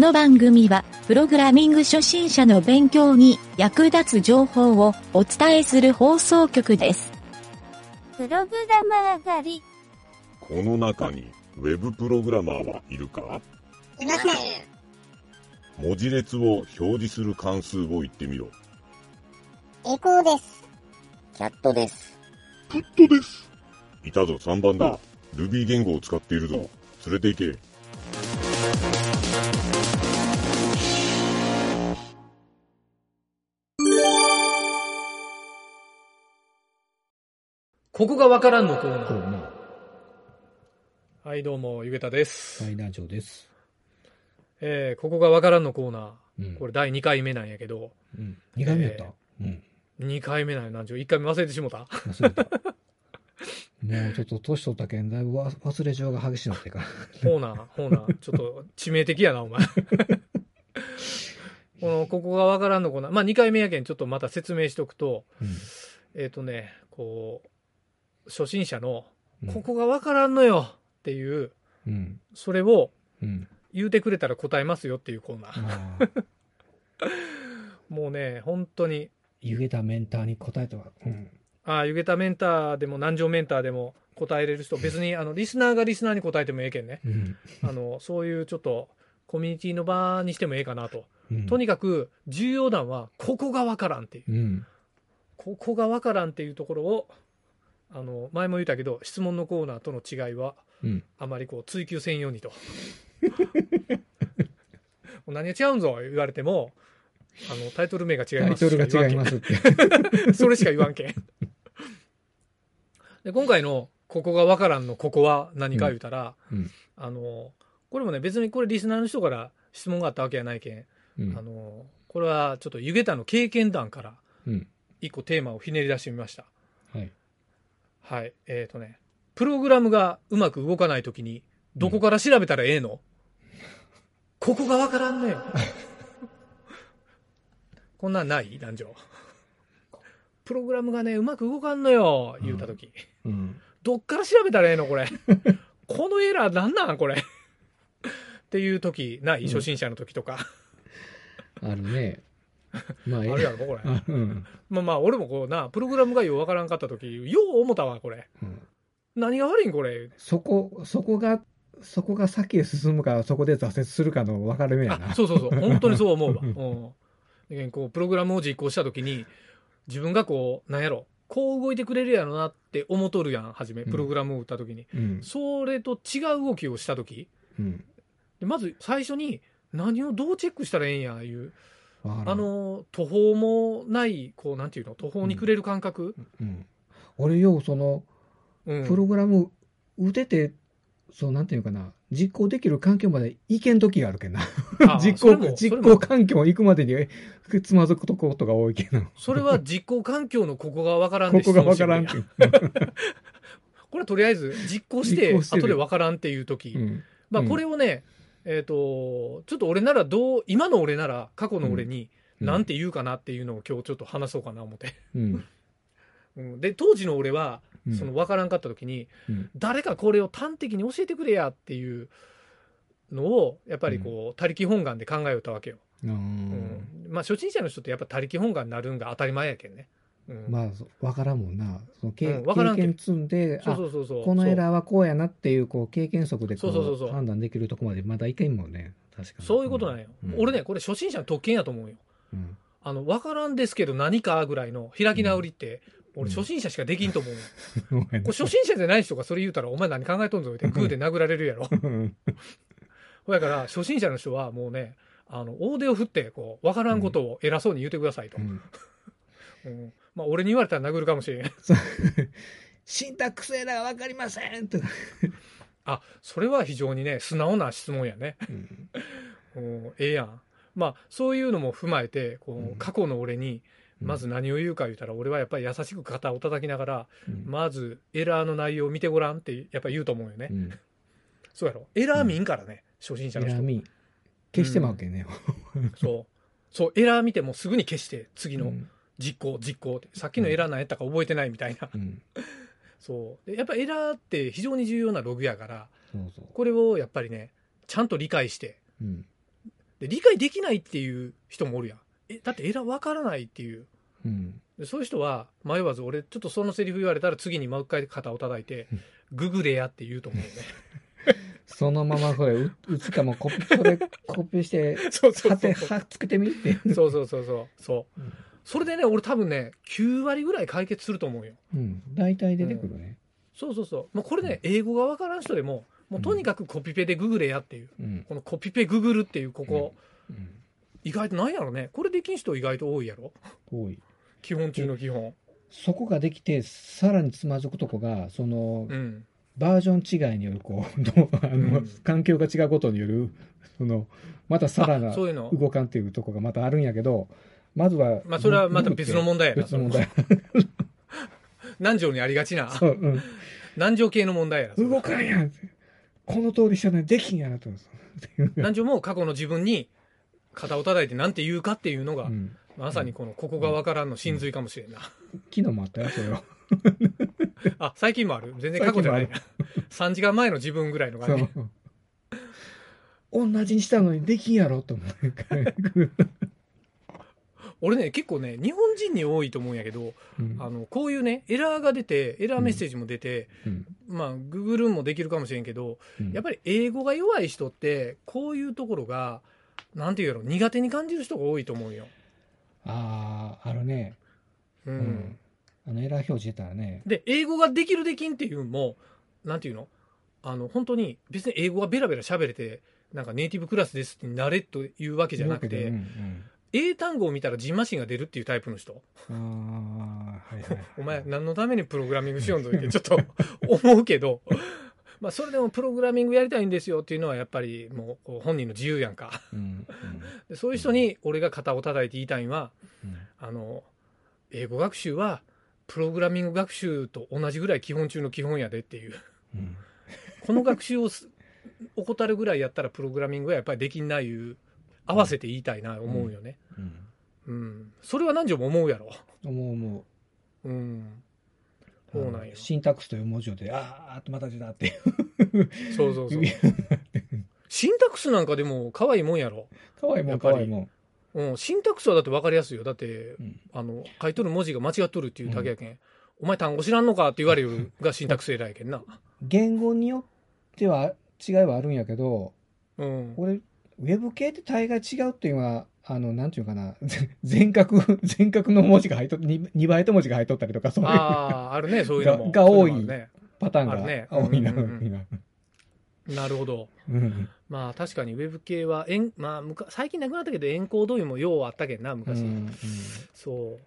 この番組は、プログラミング初心者の勉強に役立つ情報をお伝えする放送局です。プログラマー狩り。この中にウェブプログラマーはいるか？いません。文字列を表示する関数を言ってみろ。エコーです。キャットです。カットです。いたぞ3番だ。Ruby 言語を使っているぞ。連れて行け。ここがわからんのコーナー。そうね。はい、どうも、ゆげたです。最難長です。えー、ここがわからんのコーナー。うん。これ第2回目なんやけど、うん。2回目やった、うん。2回目なんや、なんちゅう、1回目忘れてしもた？忘れた。もうちょっと年取ったけん、だいぶわ忘れ状が激しいなってか。ほうな、ほうな、ちょっと致命的やな、お前。この、ここがわからんのコーナー。まあ、2回目やけん、ちょっとまた説明しとくと、うん。えっ、とね、こう、初心者の、うんここがわからんのよっていう、うん。それをうん。言うてくれたら答えますよっていうコーナー。まあ、もうね、本当に、湯気たメンターに答えては、うん。ああ、ゆげたメンターでも南條メンターでも答えれる人、別にあのリスナーがリスナーに答えてもええけんね。うん。あの、そういうちょっとコミュニティの場にしてもええかなと。うん。とにかく重要弾は、ここがわからんっていう。うん。ここがわからんっていうところを、あの、前も言ったけど、質問のコーナーとの違いは、うん。あまりこう追求せんようにと。何が違うんぞ言われても、あの、タイトル名が違いタイますトルが違いまますって。す。それしか言わんけん。で、今回の、ここがわからんのここは何か言うたら、うん。あの、これもね、別にこれリスナーの人から質問があったわけやないけん、うんあ。の、これはちょっと湯桁の経験談からうん。一個テーマをひねり出してみました。はい。はい。えっ、とね、プログラムがうまく動かないときに、どこから調べたらええの、ここがわからんね こんなんない？男女。プログラムがね、うまく動かんのよ言うたとき、うん。どっから調べたらええの？これ。このエラーなんなん？これ。っていうとき、ない？うん初心者のときとか。あるね。まあ、あるやろ、これ。あうん。まあまあ、俺もこうな、プログラムがようわからんかったとき、よう思ったわ、これ。うん何が悪いんこれ？そこ、そこが、そこが先へ進むか、そこで挫折するかの分かれ目やな。あそうそうそう本当にそう思うわ、うんこうプログラムを実行した時に自分がこうなんやろこう動いてくれるやろなって思っとるやん初めうんプログラムを打った時に、うん。それと違う動きをした時うん。でまず最初に何をどうチェックしたらええんやいうあ、の途方もないこうなんていうの途方に暮れる感覚、うん。俺ようその、うん。プログラム打てて、そう、なんていうかな、実行できる環境まで行けん時があるけんな。あ 実行、実行環境行くまでにつまずくとことが多いけど。それは実行環境のここがわからんでここがわからん これはとりあえず実行して後でわからんっていう時、うん。まあうん。これをね、えっ、と、ちょっと俺ならどう、今の俺なら過去の俺にうんなんて言うかなっていうのを今日ちょっと話そうかな思って。うん。うん、で、当時の俺は、うんその分からんかった時に、うん。誰かこれを端的に教えてくれやっていうのを、やっぱりこう、他力本願で考えよったわけよ。ううんん。まあ初心者の人ってやっぱ他力本願になるんが当たり前やけんね。うん、まあ、そうわからんもんな。その経経験積んで、そうあそうそうそう。このエラーはこうやなっていう、こう、経験則でこそうそうそうそうう、判断できるとこまでまだいけんもんね。確かに。そういうことなんよ。うん俺ね、これ初心者の特権やと思うよ。うん。あの、分からんですけど何かぐらいの開き直りって、うん俺初心者しかできんと思う。これ初心者じゃない人がそれ言うたら、お前何考えとんぞってグーで殴られるやろ。うんほやから、初心者の人はもうね、あの、大手を振って、こう、わからんことを偉そうに言ってくださいと。うんうんまあ、俺に言われたら殴るかもしれん。そうシンタックスエラーがわかりませんって。あ、それは非常にね、素直な質問やね。うん うん、ええやん。まあ、そういうのも踏まえて、こうんう、過去の俺に、まず何を言うか言うたら、俺はやっぱり優しく肩を叩きながら、うんまず、エラーの内容を見てごらんって、やっぱり言うと思うよね。うんそうやろ。エラー見んからね、初心者の人。エラー見消してまうけんね。そう。そう、エラー見てもすぐに消して、次のうん実行、実行って。さっきのエラー何やったか覚えてないみたいな。うん そう。でやっぱエラーって非常に重要なログやから、そうそう。これをやっぱりね、ちゃんと理解して、うんで、理解できないっていう人もおるやん。え、だってエラーわからないっていう。うん。でそういう人は迷わず俺ちょっとそのセリフ言われたら次にもう一回肩を叩いてうん「ググれや」って言うと思うね そのままこれ、う打つかもコピー、それコピーして、そうそうそうそう。そうそうそうそうそううんそれでね俺多分ね9割ぐらい解決すると思うよ。うん。大体出てくるね。そうそうそう。もうこれね英語がわからん人でももうとにかくコピペでググれやっていう。うん。このコピペググるっていうここ。うん。意外となんやろね。これできん人意外と多いやろ？多い。基本中の基本。そこができて、さらにつまずくとこが、その、うん。バージョン違いによる、こう、あの、うん。環境が違うことによる、その、またさらなあそういうの。動かんっていうとこがまたあるんやけど、まずは、まあそれはまた別の問題やな別の問題。南條にありがちな？そう、うん。南條系の問題やな動かんやんこの通りしたのにできんやなと。っていう南條も過去の自分に肩を叩いて何て言うかっていうのが、うんまさにこのここがわからんの真髄かもしれんな。昨日もあったよ、それは。あ、最近もある？全然過去じゃないな。3時間前の自分ぐらいのそ感じ。う。同じにしたのにできんやろと思う。俺ね、結構ね、日本人に多いと思うんやけど、うんあの、こういうね、エラーが出て、エラーメッセージも出て、うんまあ、ググるもできるかもしれんけど、うんやっぱり英語が弱い人って、こういうところが、なんていうやろ、苦手に感じる人が多いと思うよ。ああ、あるね。う。うんん。あの、エラー表示出たらね。で、英語ができるできんっていうのも、なんていうの？あの、本当に別に英語がベラベラ喋れて、なんかネイティブクラスですってなれというわけじゃなくて、うんうん英単語を見たらジンマシンが出るっていうタイプの人？はいはい。お前何のためにプログラミングしよんとってちょっと思うけど、まあそれでもプログラミングやりたいんですよっていうのはやっぱりもう本人の自由やんか。うんでそういう人に俺が肩を叩いて言いたいのは、うんあの、英語学習はプログラミング学習と同じぐらい基本中の基本やでっていう。うんこの学習をす 怠るぐらいやったらプログラミングはやっぱりできんないいう合わせて言いたいな思うよね。うんうん。それは何時も思うやろ。思う思うん。う。そうなんよシンタックスという文字で、あーあとまた字だっていう。そうそうそう。シンタックスなんかでも可愛いもんやろ。かわいいもん、やっぱりかわいいもん。うん。シンタックスはだって分かりやすいよ。だって、うんあの、書いとる文字が間違っとるっていうだけやけん。お前単語知らんのかって言われるがシンタックス偉いけんな。言語によっては違いはあるんやけど、うん。俺、ウェブ系って大概違うっていうのは、あの、なんていうかな、全角、全角の文字が入っと、2, 倍と文字が入っとったりとか、そういうああ、あるね、そういうのも。がが多いねパターンがあるね多いな、うんうんうん多いな。なるほど。うんまあ確かにウェブ系は、えんまあ、むか最近なくなったけど、エンコードインもようあったけんな、昔。うんそ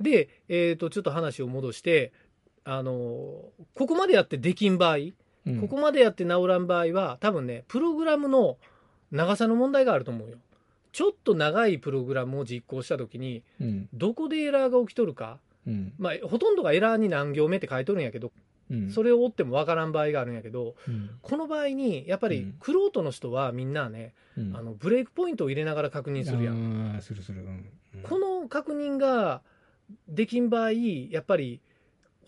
う。で、えっ、と、ちょっと話を戻して、あの、ここまでやってできん場合、うんここまでやって治らん場合は、多分ね、プログラムの長さの問題があると思うよ。ちょっと長いプログラムを実行したときに、うん。どこでエラーが起きとるか、うん。まあ、ほとんどがエラーに何行目って書いとるんやけど、うん。それを追ってもわからん場合があるんやけど、うん。この場合に、やっぱりうん、クロートの人はみんなね、うん。あの、ブレイクポイントを入れながら確認するやん。するする。うん。この確認ができん場合、やっぱり、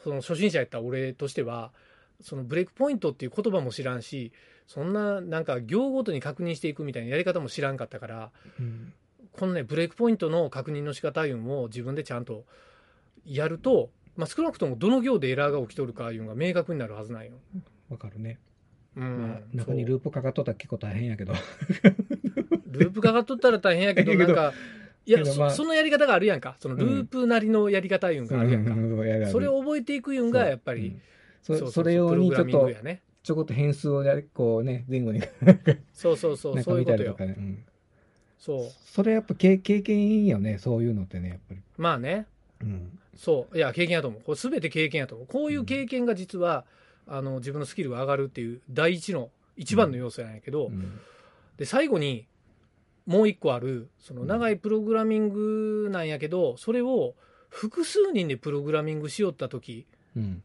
その初心者やった俺としては、そのブレイクポイントっていう言葉も知らんし、そんななんか行ごとに確認していくみたいなやり方も知らんかったから、うんこのね、ブレイクポイントの確認の仕方いうのを自分でちゃんとやると、まあ、少なくともどの行でエラーが起きとるかいうのが明確になるはずなんよ。わかるね。うんまあ、中にループかかっとったら結構大変やけど。ループかかっとったら大変やけど、なんか、いや、まあそそのやり方があるやんか。そのループなりのやり方いうんがあるやんか。かそれを覚えていくいうんが、やっぱり、そそれ用にちょっとね。ちょこっと変数をやりこうね、前後にそうそうそう、そういうことよ。ね。うんそう。それやっぱ経経験いいよね、そういうのってね、やっぱり。まあね、うん。そう。いや、経験やと思う。これ全て経験やと思う。こういう経験が実は、あの、自分のスキルが上がるっていう第一の、一番の要素なんやけど、うんで、最後に、もう一個ある、その長いプログラミングなんやけど、それを複数人でプログラミングしよったとき、うん。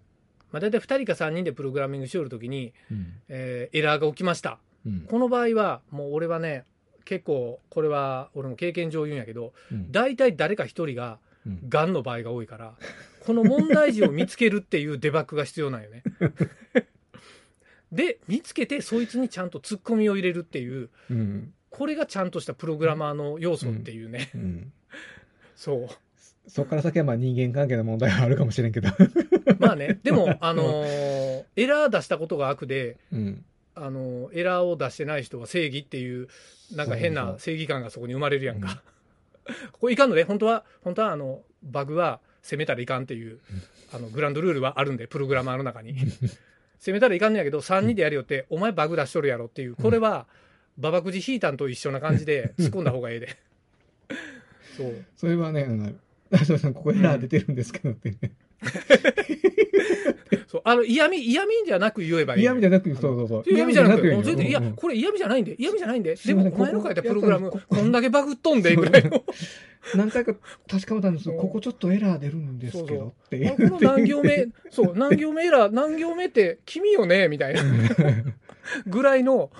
まあ、大体2人か3人でプログラミングしよるときに、うん。えーエラーが起きました。うん。この場合は、もう俺はね、結構、これは俺も経験上言うんやけど、うん大体誰か一人が、うんがんの場合が多いから、この問題児を見つけるっていう デバッグが必要なんよね。で、見つけて、そいつにちゃんとツッコミを入れるっていう、うん。ここれがちゃんとしたプログラマーの要素っていうね。うん。そう。そこから先はまあ人間関係の問題はあるかもしれんけど。まあね、でも、あのーエラー出したことが悪で、うん。あのーエラーを出してない人は正義っていう、なんか変な正義感がそこに生まれるやんか。これいかんのね、本当は、本当はあの、バグは攻めたらいかんっていう、あの、グランドルールはあるんで、プログラマーの中に。攻めたらいかんのやけど、3人でやるよって、お前バグ出しとるやろっていう、これは、ババくじ引いたんと一緒な感じで突っ込んだ方がええで。そう。それはね、あの、大将さん、ここエラー出てるんですけどってね。そう。あの、嫌味、嫌味じゃなく言えばいい。嫌味じゃなく、そうそうそう。嫌味じゃなく嫌もういやこれ嫌味じゃないんで、嫌味じゃないんで。でも、お前の書いたプログラム、ここんだけバグっとんで、ぐらいの。何回か確かめたんですそうここちょっとエラー出るんですけどってこの何行目、そう、何行目エラー、何行目って君よねみたいな。ぐらいの、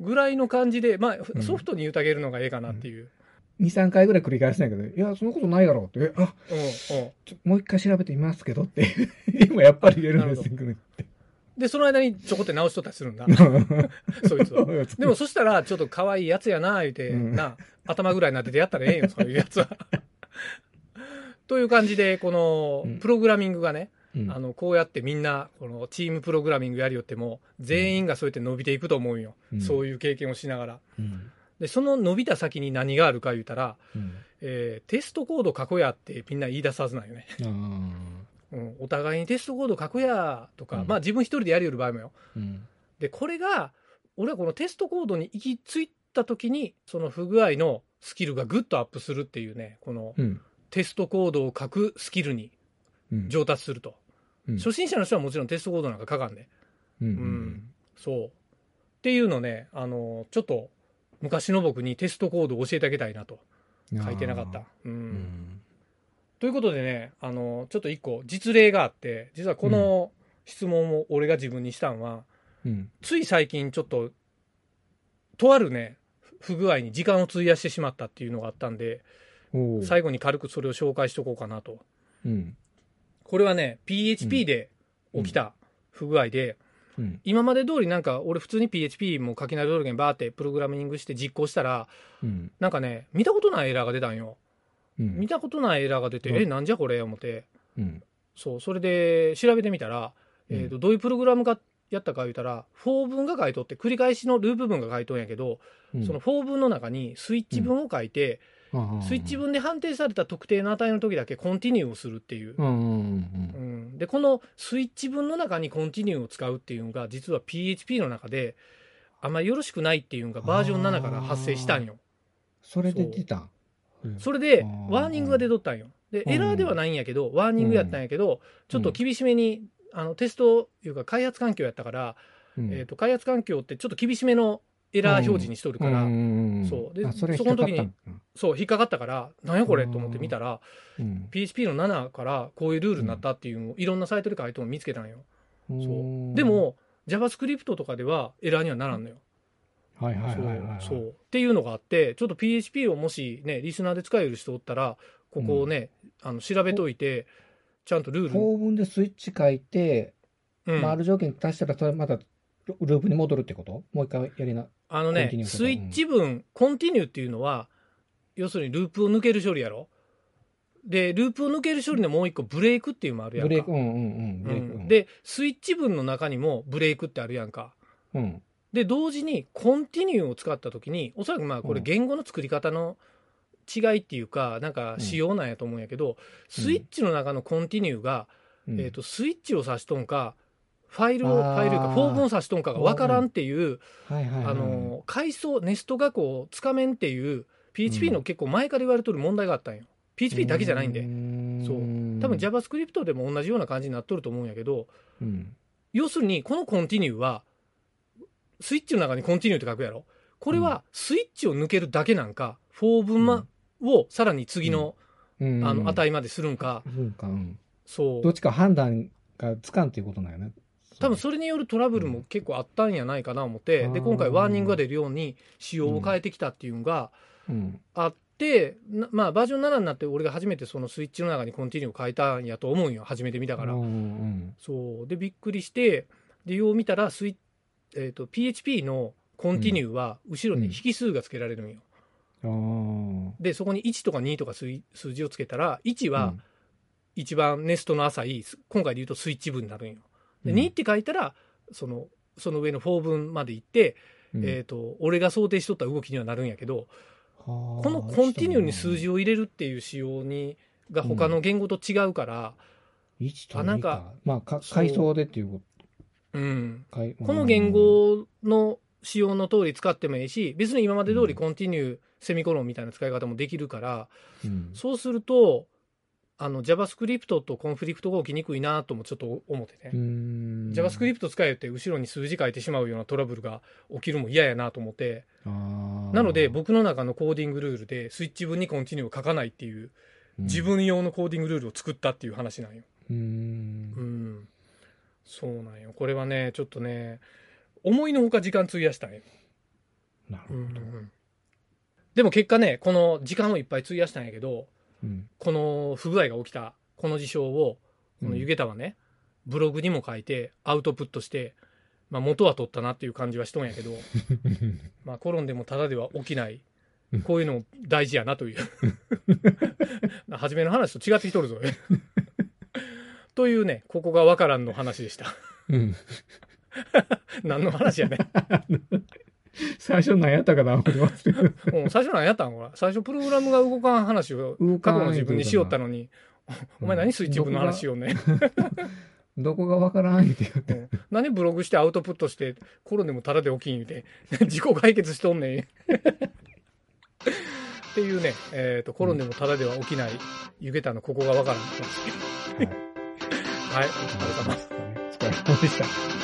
ぐらいの感じで、まあ、ソフトに言うてあげるのがええかなっていう。2、3回ぐらい繰り返したんやけど、いや、そんなことないやろって、えあ、うん、うん。ちょもう一回調べてみますけどって。今やっぱり入れるんですけどね。で、その間にちょこって直しとったりするんだ。そいつは。でも、そしたら、ちょっと可愛いやつやな、言うて、うんな、頭ぐらいになっててやったらええんよ、そういうやつは。という感じで、このうん、プログラミングがね、うんあの、こうやってみんな、このチームプログラミングやりよっても、全員がそうやって伸びていくと思うんよ。うんそういう経験をしながら。うんで、その伸びた先に何があるか言うたら、うん。えーテストコード書こやってみんな言い出すはずなんよね。あうん、お互いにテストコード書こやとか、うん。まあ自分一人でやりよる場合もよ。ーうん。で、これが、俺はこのテストコードに行き着いた時に、その不具合のスキルがぐっとアップするっていうね、このうん。テストコードを書くスキルにうん。上達すると。うん。初心者の人はもちろんテストコードなんか書かんで。うん。うん。そう。っていうのね、あの、ちょっと昔の僕にテストコードを教えてあげたいなと。書いてなかった。うん。うん。ということでね、あの、ちょっと一個実例があって、実はこの質問を俺が自分にしたんは、うん。つい最近ちょっと、とあるね、不具合に時間を費やしてしまったっていうのがあったんで、最後に軽くそれを紹介しとこうかなと。うん。これはね、PHP で起きた不具合で、うん。今まで通りなんか俺普通に PHP も書き慣れるけんバーってプログラミングして実行したら、うん。なんかね、見たことないエラーが出たんよ。うん。見たことないエラーが出て、うん。え、なんじゃこれ？思って。うん。そう、それで調べてみたら、えーとどういうプログラムがやったか言うたら、フォー文が書いとって、繰り返しのループ文が書いとんやけど、うん。そのフォー文の中にスイッチ文を書いて、スイッチ文で判定された特定の値の時だけ continue をするっていう。で、このスイッチ文の中に continue を使うっていうのが、実は PHP の中で、あんまりよろしくないっていうのがバージョン7から発生したんよ。それで出たう。ん。それでワーニングが出とったんよ。で、うんエラーではないんやけど、ワーニングやったんやけど、ちょっと厳しめに、あの、テストいうか開発環境やったから、うん。えっ、と、開発環境ってちょっと厳しめのエラー表示にしとるから、うん。うんうんそう。であそこの時にそう、引っかかったから、なんやこれ？と思って見たら、うん、PHP の7からこういうルールになったっていうのをいろんなサイトで書いても見つけたんよ。うん。そう。で、も、JavaScript とかではエラーにはならんのよ。はいはいはいはい、そう。っていうのがあって、ちょっと PHP をもしね、リスナーで使える人おったら、ここをね、あの調べといて、ちゃんとルール、法文でスイッチ書いて、うん。まあ、ある条件足したら、それまたループに戻るってこと？もう一回やりな。あのねスイッチ文、コンティニューっていうのは、要するにループを抜ける処理やろ。で、ループを抜ける処理のもう一個ブレイクっていうのもあるやんか。ブレイク、うんうんうん。で、スイッチ文の中にもブレイクってあるやんか。うん。で、同時にコンティニューを使ったときに、おそらくまあこれうん言語の作り方の違いっていうか、なんか仕様なんやと思うんやけど、スイッチの中のコンティニューが、うんえっ、と、スイッチを指しとんか、ファイルを、ファイルか、フォームを指しとんかがわからんっていう、階層、ネスト画項をつかめんっていう、PHP の結構前から言われとる問題があったんよ。PHP だけじゃないんで。そう多分 JavaScript でも同じような感じになっとると思うんやけど、うん。要するに、この continue は、スイッチの中に continue って書くやろ。これはスイッチを抜けるだけなんか、フォー分まをさらに次の、うんあの、値までするんか。そう。どっちか判断がつかんっていうことなんやね。多分それによるトラブルも結構あったんやないかな思って、で、今回 warning が出るように仕様を変えてきたっていうのがうん。あって、なまあバージョン7になって俺が初めてそのスイッチの中にコンティニューを変えたんやと思うんよ。初めて見たから。そう。で、びっくりして、で、よう見たらスイ、えっ、と、PHP のコンティニューは後ろに引数がつけられるんよ。で、そこに1とか2とか数数字をつけたら、1は一番ネストの浅い、今回で言うとスイッチ分になるんよ。で、うん。2って書いたら、その、その上の4分まで行って、うん。えっ、と、俺が想定しとった動きにはなるんやけど、ここのコンティニューに数字を入れるっていう仕様に、が他の言語と違うから、1と2あなんかか。まあ、かそう。階層でっていうこうん。この言、語の仕様の通り使ってもいいし、別に今まで通りコンティニュー、セミコロンみたいな使い方もできるから、うん。そうすると、あの JavaScript とコンフリクトが起きにくいなともちょっと思ってね。JavaScript 使えって後ろに数字書いてしまうようなトラブルが起きるも嫌やなと思って、なので僕の中のコーディングルールでスイッチ分にコンティニューを書かないっていう自分用のコーディングルールを作ったっていう話なんよ。うん。ううんん。そうなんよ。これはね、ちょっとね、思いのほか時間費やしたんよ。なるほど。でも結果ね、この時間をいっぱい費やしたんやけど、うんこの不具合が起きた、この事象を、この湯桁はね、ブログにも書いて、アウトプットして、まあ元は取ったなっていう感じはしとんやけど、まあコロンでもただでは起きない、こういうのも大事やなという。初めの話と違ってきとるぞ。というね、ここがわからんの話でした。うん何の話やね。最初何やったかな思ってますけど。うん、最初何やったん？これ。最初プログラムが動かん話を過去の自分にしよったのに、お前何スイッチ分の話しようね。どこがわからんって言って。うん何ブログしてアウトプットして、コロンでもタダで起きん言うて、自己解決しとんねん。っていうね、えっ、と、コロンでもタダでは起きない、湯桁のここがわからん話。はいはい、お疲れ様。お疲れ様でした。